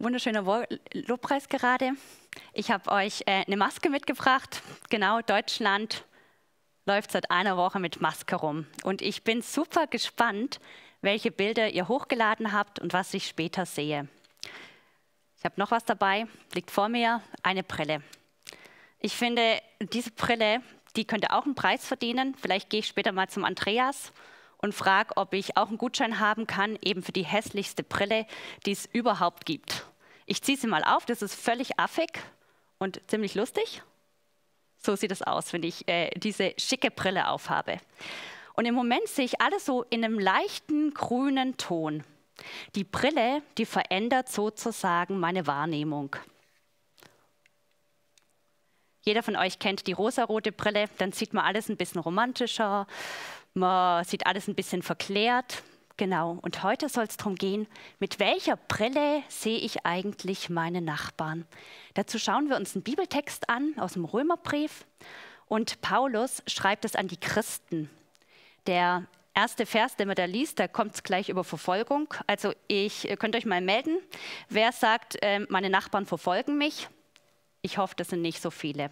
Wunderschöner Lobpreis gerade. Ich habe euch äh, eine Maske mitgebracht. Genau, Deutschland läuft seit einer Woche mit Maske rum. Und ich bin super gespannt, welche Bilder ihr hochgeladen habt und was ich später sehe. Ich habe noch was dabei, liegt vor mir, eine Brille. Ich finde, diese Brille, die könnte auch einen Preis verdienen. Vielleicht gehe ich später mal zum Andreas und frage, ob ich auch einen Gutschein haben kann, eben für die hässlichste Brille, die es überhaupt gibt. Ich ziehe sie mal auf, das ist völlig affig und ziemlich lustig. So sieht es aus, wenn ich äh, diese schicke Brille aufhabe. Und im Moment sehe ich alles so in einem leichten grünen Ton. Die Brille, die verändert sozusagen meine Wahrnehmung. Jeder von euch kennt die rosarote Brille, dann sieht man alles ein bisschen romantischer, man sieht alles ein bisschen verklärt. Genau, und heute soll es darum gehen, mit welcher Brille sehe ich eigentlich meine Nachbarn? Dazu schauen wir uns einen Bibeltext an aus dem Römerbrief. Und Paulus schreibt es an die Christen. Der erste Vers, den man da liest, da kommt es gleich über Verfolgung. Also ich könnt euch mal melden, wer sagt, äh, meine Nachbarn verfolgen mich. Ich hoffe, das sind nicht so viele.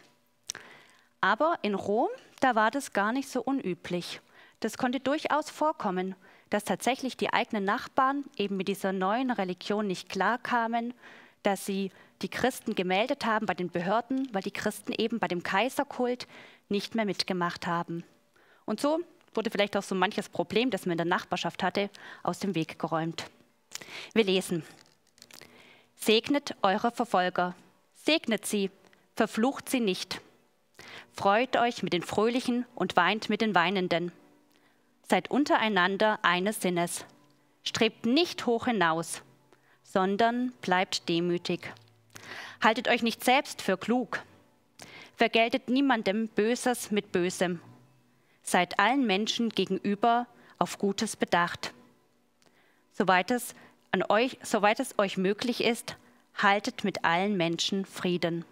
Aber in Rom, da war das gar nicht so unüblich. Das konnte durchaus vorkommen, dass tatsächlich die eigenen Nachbarn eben mit dieser neuen Religion nicht klarkamen, dass sie die Christen gemeldet haben bei den Behörden, weil die Christen eben bei dem Kaiserkult nicht mehr mitgemacht haben. Und so wurde vielleicht auch so manches Problem, das man in der Nachbarschaft hatte, aus dem Weg geräumt. Wir lesen. Segnet eure Verfolger, segnet sie, verflucht sie nicht. Freut euch mit den Fröhlichen und weint mit den Weinenden. Seid untereinander eines Sinnes. Strebt nicht hoch hinaus, sondern bleibt demütig. Haltet euch nicht selbst für klug. Vergeltet niemandem Böses mit Bösem. Seid allen Menschen gegenüber auf Gutes bedacht. Soweit es, an euch, soweit es euch möglich ist, haltet mit allen Menschen Frieden.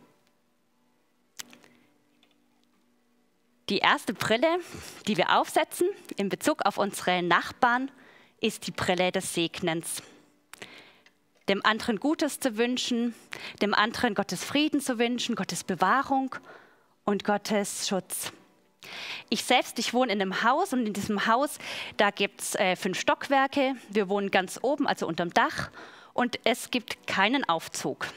Die erste Brille, die wir aufsetzen in Bezug auf unsere Nachbarn, ist die Brille des Segnens. Dem anderen Gutes zu wünschen, dem anderen Gottes Frieden zu wünschen, Gottes Bewahrung und Gottes Schutz. Ich selbst, ich wohne in einem Haus und in diesem Haus, da gibt es äh, fünf Stockwerke. Wir wohnen ganz oben, also unterm Dach und es gibt keinen Aufzug.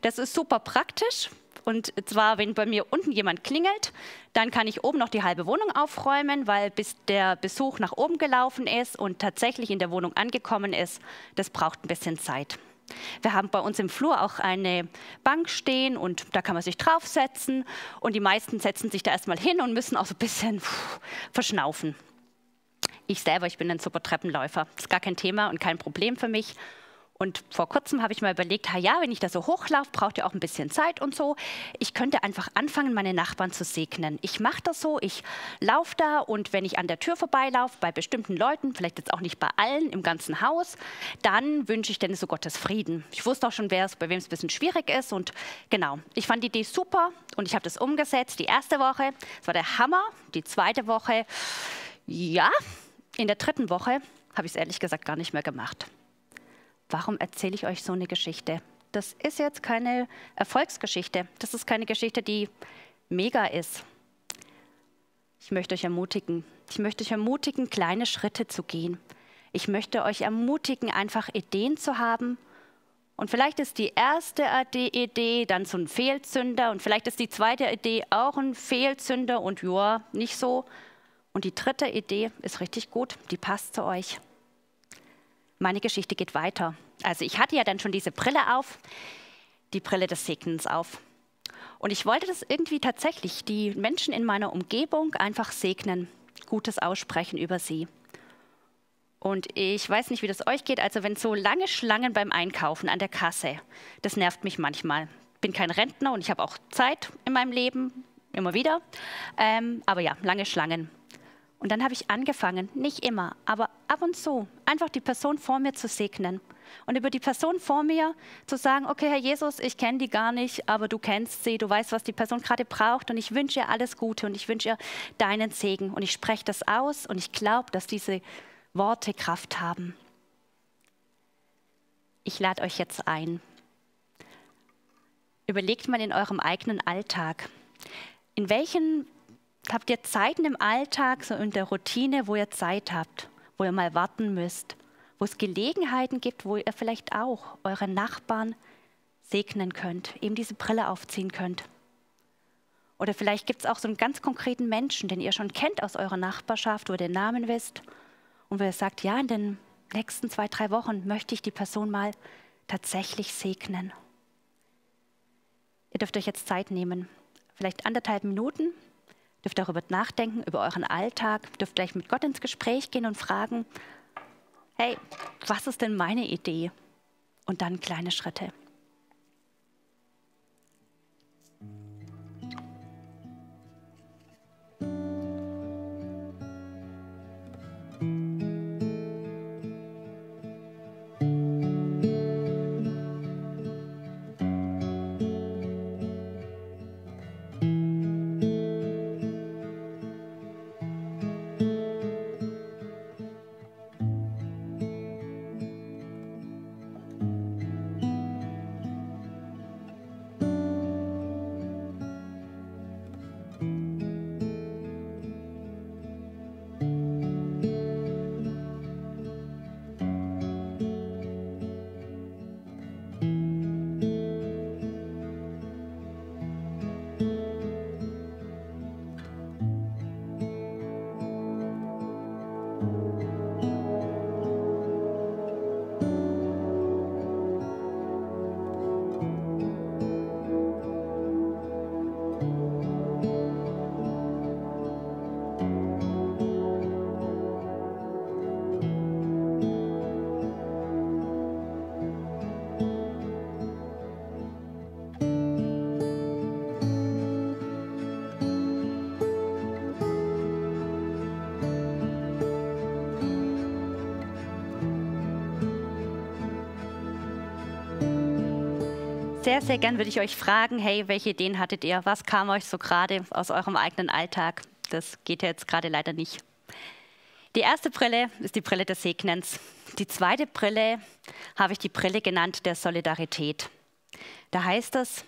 Das ist super praktisch, und zwar, wenn bei mir unten jemand klingelt, dann kann ich oben noch die halbe Wohnung aufräumen, weil bis der Besuch nach oben gelaufen ist und tatsächlich in der Wohnung angekommen ist, das braucht ein bisschen Zeit. Wir haben bei uns im Flur auch eine Bank stehen und da kann man sich draufsetzen und die meisten setzen sich da erstmal hin und müssen auch so ein bisschen verschnaufen. Ich selber, ich bin ein super Treppenläufer. Das ist gar kein Thema und kein Problem für mich. Und vor kurzem habe ich mal überlegt, ja, wenn ich da so hochlaufe, braucht ihr auch ein bisschen Zeit und so. Ich könnte einfach anfangen, meine Nachbarn zu segnen. Ich mache das so, ich laufe da und wenn ich an der Tür vorbeilaufe, bei bestimmten Leuten, vielleicht jetzt auch nicht bei allen im ganzen Haus, dann wünsche ich denen so Gottes Frieden. Ich wusste auch schon, wer es, bei wem es ein bisschen schwierig ist und genau, ich fand die Idee super und ich habe das umgesetzt. Die erste Woche, das war der Hammer. Die zweite Woche, ja, in der dritten Woche habe ich es ehrlich gesagt gar nicht mehr gemacht warum erzähle ich euch so eine Geschichte? Das ist jetzt keine Erfolgsgeschichte. Das ist keine Geschichte, die mega ist. Ich möchte euch ermutigen. Ich möchte euch ermutigen, kleine Schritte zu gehen. Ich möchte euch ermutigen, einfach Ideen zu haben. Und vielleicht ist die erste Idee dann so ein Fehlzünder und vielleicht ist die zweite Idee auch ein Fehlzünder und ja, nicht so. Und die dritte Idee ist richtig gut, die passt zu euch meine Geschichte geht weiter. Also ich hatte ja dann schon diese Brille auf, die Brille des Segnens auf. Und ich wollte das irgendwie tatsächlich, die Menschen in meiner Umgebung einfach segnen, Gutes aussprechen über sie. Und ich weiß nicht, wie das euch geht. Also wenn so lange Schlangen beim Einkaufen an der Kasse, das nervt mich manchmal. Ich bin kein Rentner und ich habe auch Zeit in meinem Leben, immer wieder. Ähm, aber ja, lange Schlangen. Und dann habe ich angefangen, nicht immer, aber ab und zu, einfach die Person vor mir zu segnen. Und über die Person vor mir zu sagen, okay, Herr Jesus, ich kenne die gar nicht, aber du kennst sie, du weißt, was die Person gerade braucht und ich wünsche ihr alles Gute und ich wünsche ihr deinen Segen. Und ich spreche das aus und ich glaube, dass diese Worte Kraft haben. Ich lade euch jetzt ein, überlegt mal in eurem eigenen Alltag, in welchen habt ihr Zeiten im Alltag, so in der Routine, wo ihr Zeit habt, wo ihr mal warten müsst, wo es Gelegenheiten gibt, wo ihr vielleicht auch eure Nachbarn segnen könnt, eben diese Brille aufziehen könnt. Oder vielleicht gibt es auch so einen ganz konkreten Menschen, den ihr schon kennt aus eurer Nachbarschaft, wo ihr den Namen wisst und wo ihr sagt, ja, in den nächsten zwei, drei Wochen möchte ich die Person mal tatsächlich segnen. Ihr dürft euch jetzt Zeit nehmen, vielleicht anderthalb Minuten, dürft darüber nachdenken, über euren Alltag, dürft gleich mit Gott ins Gespräch gehen und fragen, hey, was ist denn meine Idee? Und dann kleine Schritte. Sehr, sehr gern würde ich euch fragen, hey, welche Ideen hattet ihr? Was kam euch so gerade aus eurem eigenen Alltag? Das geht ja jetzt gerade leider nicht. Die erste Brille ist die Brille des Segnens. Die zweite Brille habe ich die Brille genannt der Solidarität. Da heißt es,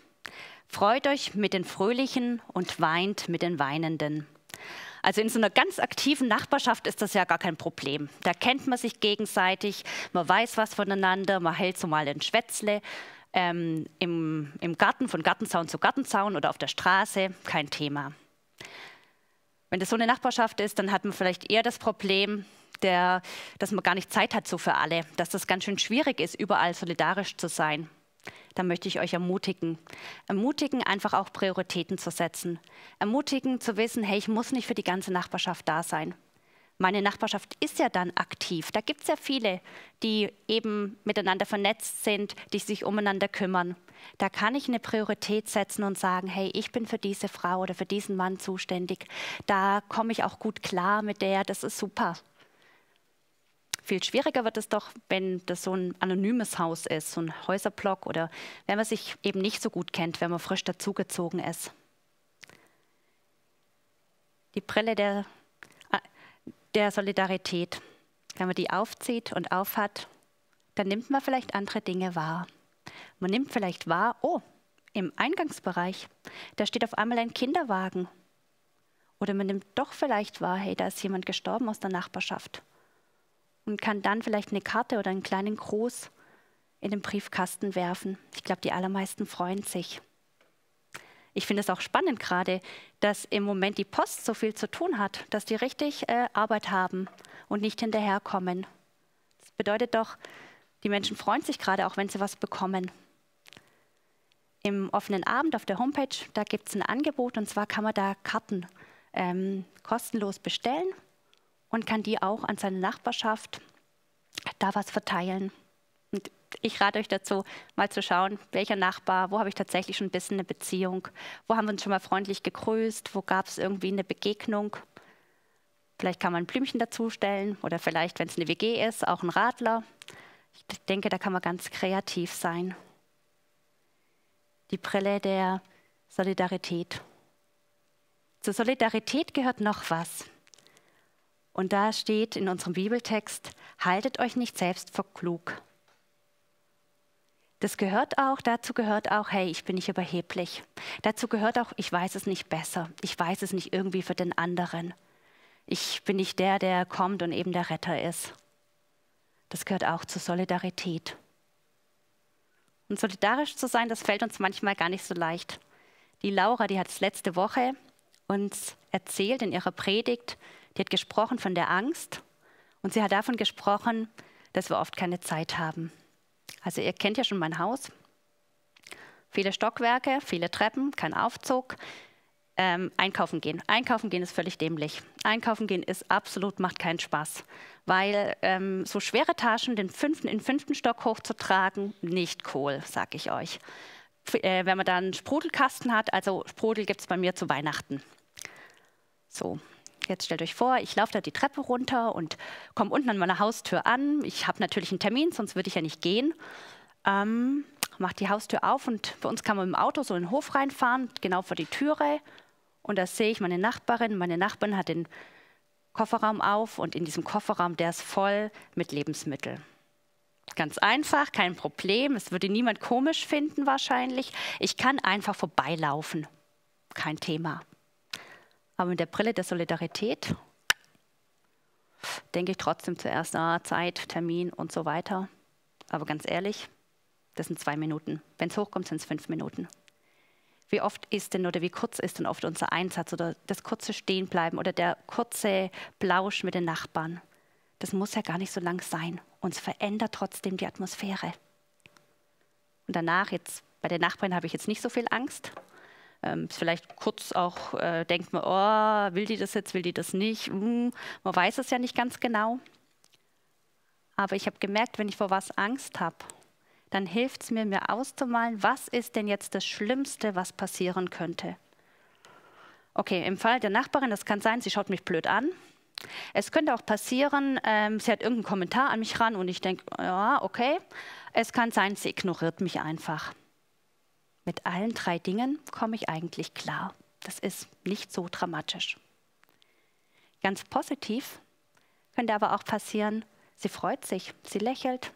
freut euch mit den Fröhlichen und weint mit den Weinenden. Also in so einer ganz aktiven Nachbarschaft ist das ja gar kein Problem. Da kennt man sich gegenseitig, man weiß was voneinander, man hält so mal ein Schwätzle ähm, im, im Garten, von Gartenzaun zu Gartenzaun oder auf der Straße, kein Thema. Wenn das so eine Nachbarschaft ist, dann hat man vielleicht eher das Problem, der, dass man gar nicht Zeit hat so für alle, dass das ganz schön schwierig ist, überall solidarisch zu sein. Da möchte ich euch ermutigen. Ermutigen, einfach auch Prioritäten zu setzen. Ermutigen zu wissen, hey, ich muss nicht für die ganze Nachbarschaft da sein meine Nachbarschaft ist ja dann aktiv. Da gibt es ja viele, die eben miteinander vernetzt sind, die sich umeinander kümmern. Da kann ich eine Priorität setzen und sagen, hey, ich bin für diese Frau oder für diesen Mann zuständig. Da komme ich auch gut klar mit der, das ist super. Viel schwieriger wird es doch, wenn das so ein anonymes Haus ist, so ein Häuserblock oder wenn man sich eben nicht so gut kennt, wenn man frisch dazugezogen ist. Die Brille der der Solidarität. Wenn man die aufzieht und aufhat, dann nimmt man vielleicht andere Dinge wahr. Man nimmt vielleicht wahr, oh, im Eingangsbereich, da steht auf einmal ein Kinderwagen. Oder man nimmt doch vielleicht wahr, hey, da ist jemand gestorben aus der Nachbarschaft. Und kann dann vielleicht eine Karte oder einen kleinen Gruß in den Briefkasten werfen. Ich glaube, die allermeisten freuen sich. Ich finde es auch spannend gerade, dass im Moment die Post so viel zu tun hat, dass die richtig äh, Arbeit haben und nicht hinterherkommen. Das bedeutet doch, die Menschen freuen sich gerade auch, wenn sie was bekommen. Im offenen Abend auf der Homepage, da gibt es ein Angebot und zwar kann man da Karten ähm, kostenlos bestellen und kann die auch an seine Nachbarschaft da was verteilen. Ich rate euch dazu, mal zu schauen, welcher Nachbar, wo habe ich tatsächlich schon ein bisschen eine Beziehung, wo haben wir uns schon mal freundlich gegrüßt, wo gab es irgendwie eine Begegnung. Vielleicht kann man ein Blümchen dazustellen oder vielleicht, wenn es eine WG ist, auch ein Radler. Ich denke, da kann man ganz kreativ sein. Die Brille der Solidarität. Zur Solidarität gehört noch was. Und da steht in unserem Bibeltext, haltet euch nicht selbst für klug. Das gehört auch, dazu gehört auch, hey, ich bin nicht überheblich. Dazu gehört auch, ich weiß es nicht besser. Ich weiß es nicht irgendwie für den anderen. Ich bin nicht der, der kommt und eben der Retter ist. Das gehört auch zur Solidarität. Und solidarisch zu sein, das fällt uns manchmal gar nicht so leicht. Die Laura, die hat es letzte Woche uns erzählt in ihrer Predigt, die hat gesprochen von der Angst und sie hat davon gesprochen, dass wir oft keine Zeit haben. Also ihr kennt ja schon mein Haus. Viele Stockwerke, viele Treppen, kein Aufzug. Ähm, einkaufen gehen. Einkaufen gehen ist völlig dämlich. Einkaufen gehen ist absolut, macht keinen Spaß. Weil ähm, so schwere Taschen den fünften, in den fünften Stock hochzutragen, nicht cool, sag ich euch. Äh, wenn man dann einen Sprudelkasten hat, also Sprudel gibt es bei mir zu Weihnachten. So, Jetzt stellt euch vor, ich laufe da die Treppe runter und komme unten an meiner Haustür an. Ich habe natürlich einen Termin, sonst würde ich ja nicht gehen. Ähm, mache die Haustür auf und bei uns kann man mit dem Auto so in den Hof reinfahren, genau vor die Türe. Und da sehe ich meine Nachbarin. Meine Nachbarin hat den Kofferraum auf und in diesem Kofferraum, der ist voll mit Lebensmitteln. Ganz einfach, kein Problem. Es würde niemand komisch finden wahrscheinlich. Ich kann einfach vorbeilaufen. Kein Thema. Aber mit der Brille der Solidarität denke ich trotzdem zuerst, ah, Zeit, Termin und so weiter. Aber ganz ehrlich, das sind zwei Minuten. Wenn es hochkommt, sind es fünf Minuten. Wie oft ist denn oder wie kurz ist denn oft unser Einsatz oder das kurze Stehenbleiben oder der kurze Plausch mit den Nachbarn? Das muss ja gar nicht so lang sein. Uns verändert trotzdem die Atmosphäre. Und danach, jetzt bei den Nachbarn habe ich jetzt nicht so viel Angst, ähm, vielleicht kurz auch äh, denkt man, oh, will die das jetzt, will die das nicht? Hm, man weiß es ja nicht ganz genau. Aber ich habe gemerkt, wenn ich vor was Angst habe, dann hilft es mir, mir auszumalen, was ist denn jetzt das Schlimmste, was passieren könnte. Okay, im Fall der Nachbarin, das kann sein, sie schaut mich blöd an. Es könnte auch passieren, ähm, sie hat irgendeinen Kommentar an mich ran und ich denke, ja, okay. Es kann sein, sie ignoriert mich einfach. Mit allen drei Dingen komme ich eigentlich klar. Das ist nicht so dramatisch. Ganz positiv könnte aber auch passieren, sie freut sich, sie lächelt.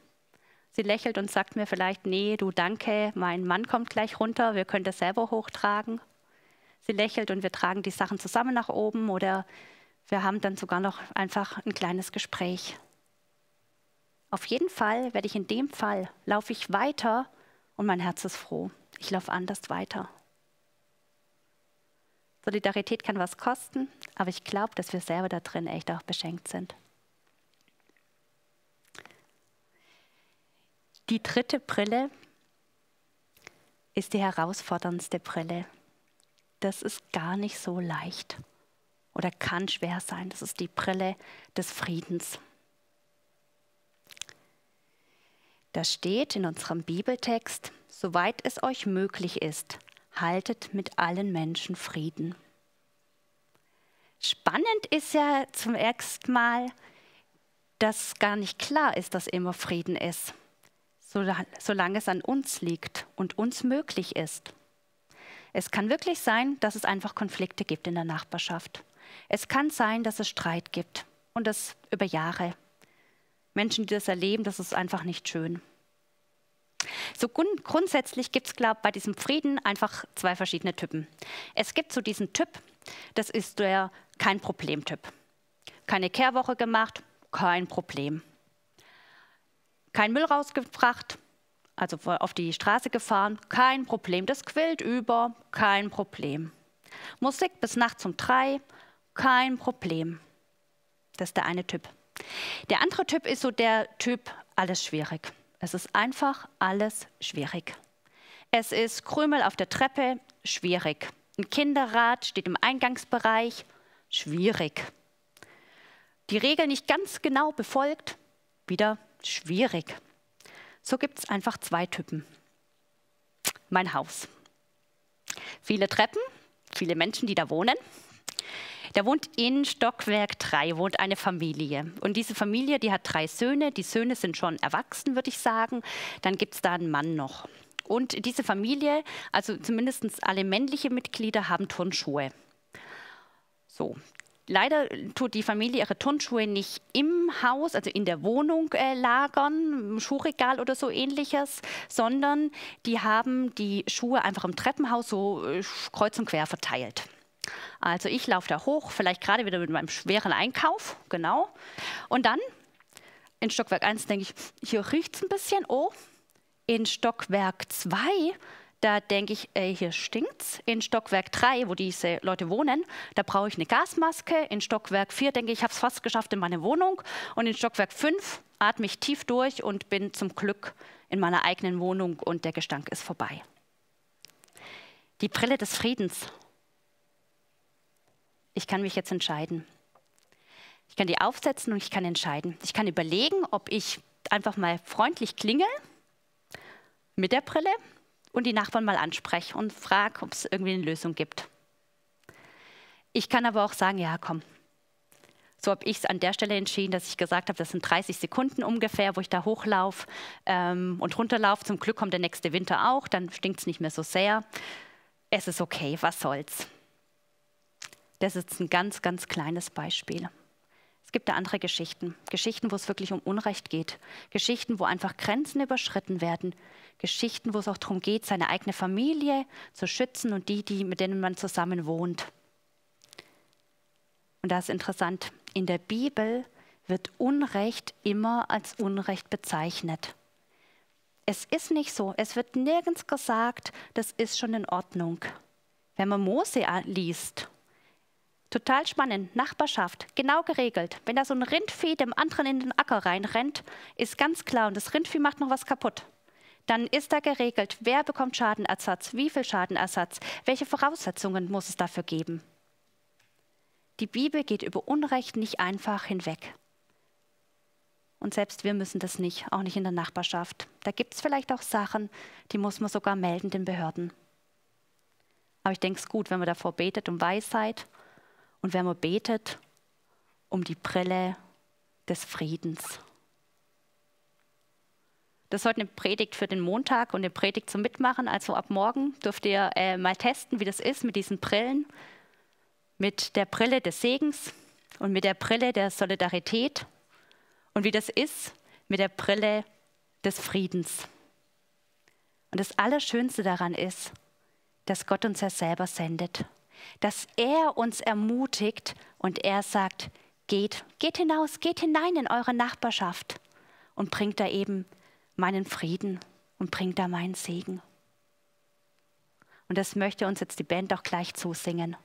Sie lächelt und sagt mir vielleicht, nee, du danke, mein Mann kommt gleich runter, wir können das selber hochtragen. Sie lächelt und wir tragen die Sachen zusammen nach oben oder wir haben dann sogar noch einfach ein kleines Gespräch. Auf jeden Fall werde ich in dem Fall, laufe ich weiter und mein Herz ist froh ich laufe anders weiter. Solidarität kann was kosten, aber ich glaube, dass wir selber da drin echt auch beschenkt sind. Die dritte Brille ist die herausforderndste Brille. Das ist gar nicht so leicht oder kann schwer sein. Das ist die Brille des Friedens. Da steht in unserem Bibeltext, soweit es euch möglich ist, haltet mit allen Menschen Frieden. Spannend ist ja zum ersten Mal, dass gar nicht klar ist, dass immer Frieden ist, solange es an uns liegt und uns möglich ist. Es kann wirklich sein, dass es einfach Konflikte gibt in der Nachbarschaft. Es kann sein, dass es Streit gibt und das über Jahre. Menschen, die das erleben, das ist einfach nicht schön. So grund grundsätzlich gibt es, glaube ich, bei diesem Frieden einfach zwei verschiedene Typen. Es gibt so diesen Typ, das ist der kein Problem-Typ. Keine Kehrwoche gemacht, kein Problem. Kein Müll rausgebracht, also auf die Straße gefahren, kein Problem. Das quillt über, kein Problem. Musik bis nachts um drei, kein Problem. Das ist der eine Typ. Der andere Typ ist so der Typ, alles schwierig. Es ist einfach alles schwierig. Es ist Krümel auf der Treppe, schwierig. Ein Kinderrad steht im Eingangsbereich, schwierig. Die Regel nicht ganz genau befolgt, wieder schwierig. So gibt es einfach zwei Typen. Mein Haus. Viele Treppen, viele Menschen, die da wohnen. Da wohnt in Stockwerk 3 wohnt eine Familie. Und diese Familie, die hat drei Söhne. Die Söhne sind schon erwachsen, würde ich sagen. Dann gibt es da einen Mann noch. Und diese Familie, also zumindest alle männlichen Mitglieder, haben Turnschuhe. So, Leider tut die Familie ihre Turnschuhe nicht im Haus, also in der Wohnung äh, lagern, im Schuhregal oder so ähnliches, sondern die haben die Schuhe einfach im Treppenhaus so äh, kreuz und quer verteilt. Also ich laufe da hoch, vielleicht gerade wieder mit meinem schweren Einkauf, genau. Und dann in Stockwerk 1 denke ich, hier riecht es ein bisschen, oh. In Stockwerk 2 da denke ich, ey, hier stinkt's. In Stockwerk 3, wo diese Leute wohnen, da brauche ich eine Gasmaske. In Stockwerk 4 denke ich, ich habe es fast geschafft in meine Wohnung. Und in Stockwerk 5 atme ich tief durch und bin zum Glück in meiner eigenen Wohnung und der Gestank ist vorbei. Die Brille des Friedens. Ich kann mich jetzt entscheiden. Ich kann die aufsetzen und ich kann entscheiden. Ich kann überlegen, ob ich einfach mal freundlich klingel mit der Brille und die Nachbarn mal anspreche und frage, ob es irgendwie eine Lösung gibt. Ich kann aber auch sagen, ja, komm. So habe ich es an der Stelle entschieden, dass ich gesagt habe, das sind 30 Sekunden ungefähr, wo ich da hochlaufe ähm, und runterlaufe. Zum Glück kommt der nächste Winter auch, dann stinkt es nicht mehr so sehr. Es ist okay, was soll's. Das ist ein ganz, ganz kleines Beispiel. Es gibt da andere Geschichten. Geschichten, wo es wirklich um Unrecht geht. Geschichten, wo einfach Grenzen überschritten werden. Geschichten, wo es auch darum geht, seine eigene Familie zu schützen und die, die mit denen man zusammen wohnt. Und das ist interessant. In der Bibel wird Unrecht immer als Unrecht bezeichnet. Es ist nicht so. Es wird nirgends gesagt, das ist schon in Ordnung. Wenn man Mose liest Total spannend. Nachbarschaft, genau geregelt. Wenn da so ein Rindvieh dem anderen in den Acker reinrennt, ist ganz klar, und das Rindvieh macht noch was kaputt. Dann ist da geregelt, wer bekommt Schadenersatz, wie viel Schadenersatz, welche Voraussetzungen muss es dafür geben. Die Bibel geht über Unrecht nicht einfach hinweg. Und selbst wir müssen das nicht, auch nicht in der Nachbarschaft. Da gibt es vielleicht auch Sachen, die muss man sogar melden den Behörden. Aber ich denke es gut, wenn man davor betet um Weisheit und wenn man betet um die Brille des Friedens. Das ist heute eine Predigt für den Montag und eine Predigt zum Mitmachen. Also ab morgen dürft ihr äh, mal testen, wie das ist mit diesen Brillen. Mit der Brille des Segens und mit der Brille der Solidarität. Und wie das ist mit der Brille des Friedens. Und das Allerschönste daran ist, dass Gott uns ja selber sendet dass er uns ermutigt und er sagt, geht, geht hinaus, geht hinein in eure Nachbarschaft und bringt da eben meinen Frieden und bringt da meinen Segen. Und das möchte uns jetzt die Band auch gleich zusingen.